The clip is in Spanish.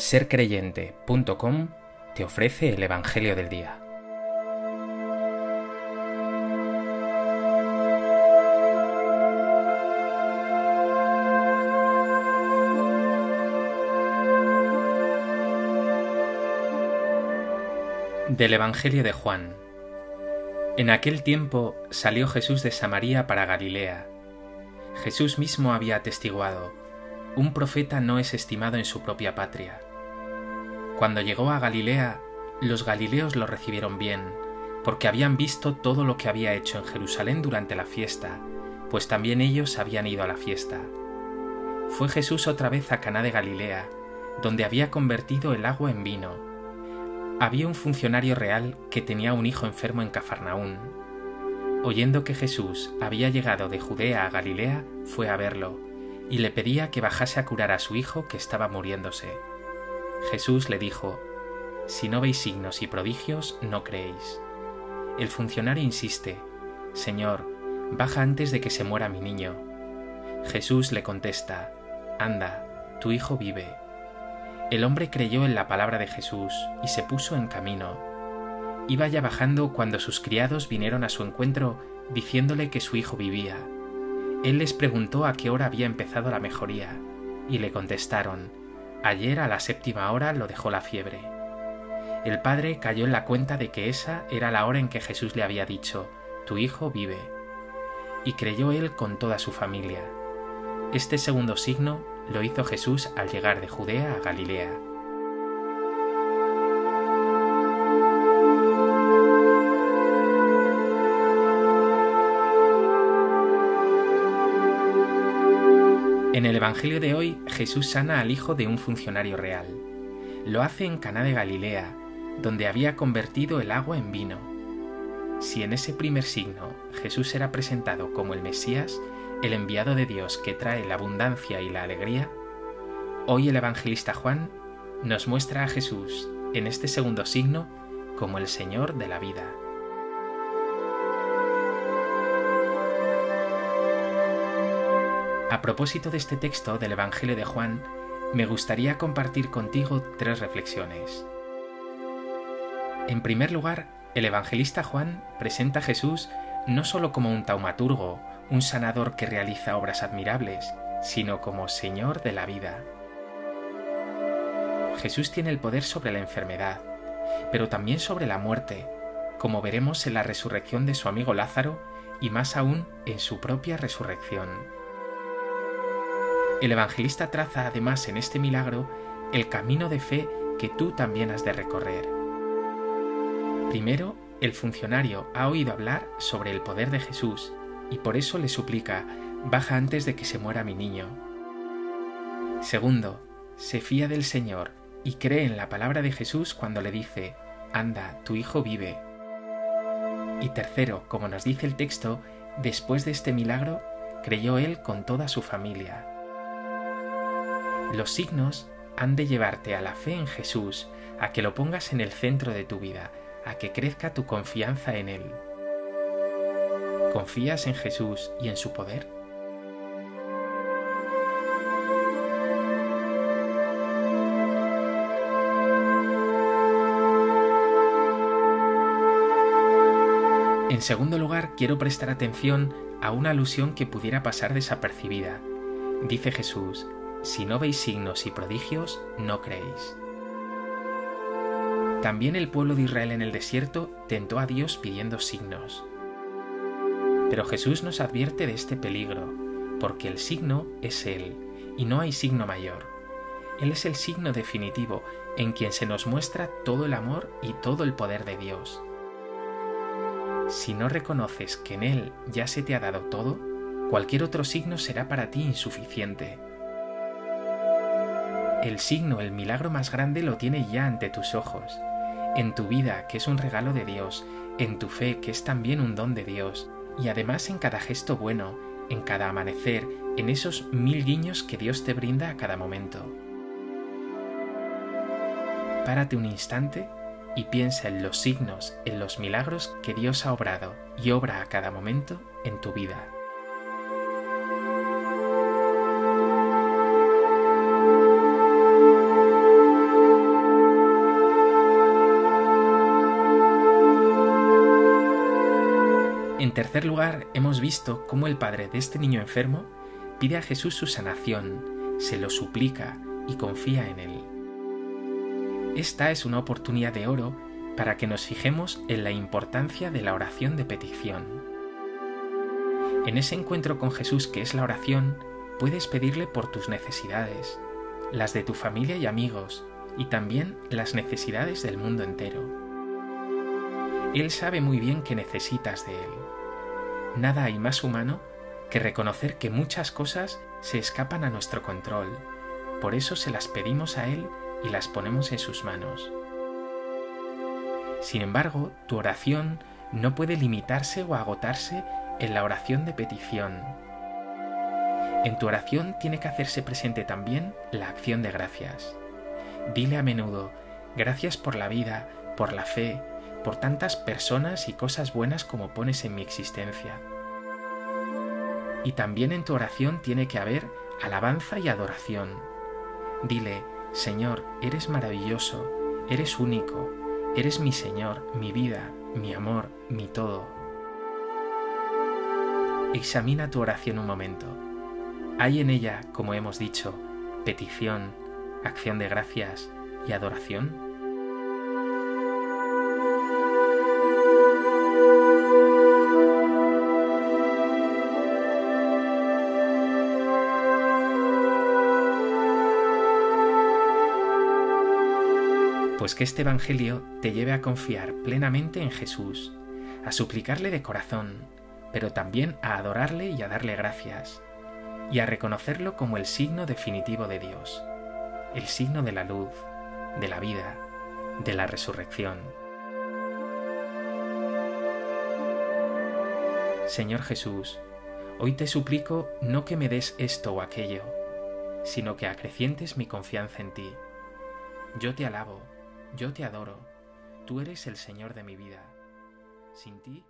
sercreyente.com te ofrece el Evangelio del Día. Del Evangelio de Juan. En aquel tiempo salió Jesús de Samaria para Galilea. Jesús mismo había atestiguado, un profeta no es estimado en su propia patria. Cuando llegó a Galilea, los galileos lo recibieron bien, porque habían visto todo lo que había hecho en Jerusalén durante la fiesta, pues también ellos habían ido a la fiesta. Fue Jesús otra vez a Caná de Galilea, donde había convertido el agua en vino. Había un funcionario real que tenía un hijo enfermo en Cafarnaún. Oyendo que Jesús había llegado de Judea a Galilea, fue a verlo, y le pedía que bajase a curar a su hijo que estaba muriéndose. Jesús le dijo, Si no veis signos y prodigios, no creéis. El funcionario insiste, Señor, baja antes de que se muera mi niño. Jesús le contesta, Anda, tu hijo vive. El hombre creyó en la palabra de Jesús y se puso en camino. Iba ya bajando cuando sus criados vinieron a su encuentro diciéndole que su hijo vivía. Él les preguntó a qué hora había empezado la mejoría, y le contestaron, Ayer a la séptima hora lo dejó la fiebre. El padre cayó en la cuenta de que esa era la hora en que Jesús le había dicho, Tu hijo vive. Y creyó él con toda su familia. Este segundo signo lo hizo Jesús al llegar de Judea a Galilea. En el Evangelio de hoy, Jesús sana al hijo de un funcionario real. Lo hace en Caná de Galilea, donde había convertido el agua en vino. Si en ese primer signo Jesús era presentado como el Mesías, el enviado de Dios que trae la abundancia y la alegría, hoy el evangelista Juan nos muestra a Jesús en este segundo signo como el Señor de la vida. A propósito de este texto del Evangelio de Juan, me gustaría compartir contigo tres reflexiones. En primer lugar, el evangelista Juan presenta a Jesús no solo como un taumaturgo, un sanador que realiza obras admirables, sino como Señor de la vida. Jesús tiene el poder sobre la enfermedad, pero también sobre la muerte, como veremos en la resurrección de su amigo Lázaro y más aún en su propia resurrección. El evangelista traza además en este milagro el camino de fe que tú también has de recorrer. Primero, el funcionario ha oído hablar sobre el poder de Jesús y por eso le suplica, baja antes de que se muera mi niño. Segundo, se fía del Señor y cree en la palabra de Jesús cuando le dice, anda, tu hijo vive. Y tercero, como nos dice el texto, después de este milagro, creyó él con toda su familia. Los signos han de llevarte a la fe en Jesús, a que lo pongas en el centro de tu vida, a que crezca tu confianza en Él. ¿Confías en Jesús y en su poder? En segundo lugar, quiero prestar atención a una alusión que pudiera pasar desapercibida. Dice Jesús, si no veis signos y prodigios, no creéis. También el pueblo de Israel en el desierto tentó a Dios pidiendo signos. Pero Jesús nos advierte de este peligro, porque el signo es Él, y no hay signo mayor. Él es el signo definitivo en quien se nos muestra todo el amor y todo el poder de Dios. Si no reconoces que en Él ya se te ha dado todo, cualquier otro signo será para ti insuficiente el signo, el milagro más grande lo tiene ya ante tus ojos, en tu vida, que es un regalo de Dios, en tu fe, que es también un don de Dios, y además en cada gesto bueno, en cada amanecer, en esos mil guiños que Dios te brinda a cada momento. Párate un instante y piensa en los signos, en los milagros que Dios ha obrado y obra a cada momento en tu vida. En tercer lugar, hemos visto cómo el padre de este niño enfermo pide a Jesús su sanación, se lo suplica y confía en él. Esta es una oportunidad de oro para que nos fijemos en la importancia de la oración de petición. En ese encuentro con Jesús que es la oración, puedes pedirle por tus necesidades, las de tu familia y amigos, y también las necesidades del mundo entero. Él sabe muy bien que necesitas de Él. Nada hay más humano que reconocer que muchas cosas se escapan a nuestro control. Por eso se las pedimos a Él y las ponemos en sus manos. Sin embargo, tu oración no puede limitarse o agotarse en la oración de petición. En tu oración tiene que hacerse presente también la acción de gracias. Dile a menudo, gracias por la vida, por la fe, por tantas personas y cosas buenas como pones en mi existencia. Y también en tu oración tiene que haber alabanza y adoración. Dile, Señor, eres maravilloso, eres único, eres mi Señor, mi vida, mi amor, mi todo. Examina tu oración un momento. ¿Hay en ella, como hemos dicho, petición, acción de gracias y adoración? Pues que este Evangelio te lleve a confiar plenamente en Jesús, a suplicarle de corazón, pero también a adorarle y a darle gracias, y a reconocerlo como el signo definitivo de Dios, el signo de la luz, de la vida, de la resurrección. Señor Jesús, hoy te suplico no que me des esto o aquello, sino que acrecientes mi confianza en ti. Yo te alabo, yo te adoro, tú eres el Señor de mi vida. Sin ti